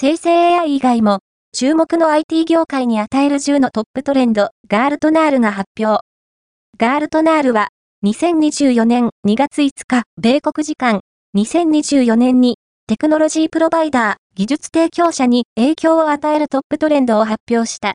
生成 AI 以外も、注目の IT 業界に与える10のトップトレンド、ガールトナールが発表。ガールトナールは、2024年2月5日、米国時間、2024年に、テクノロジープロバイダー、技術提供者に影響を与えるトップトレンドを発表した。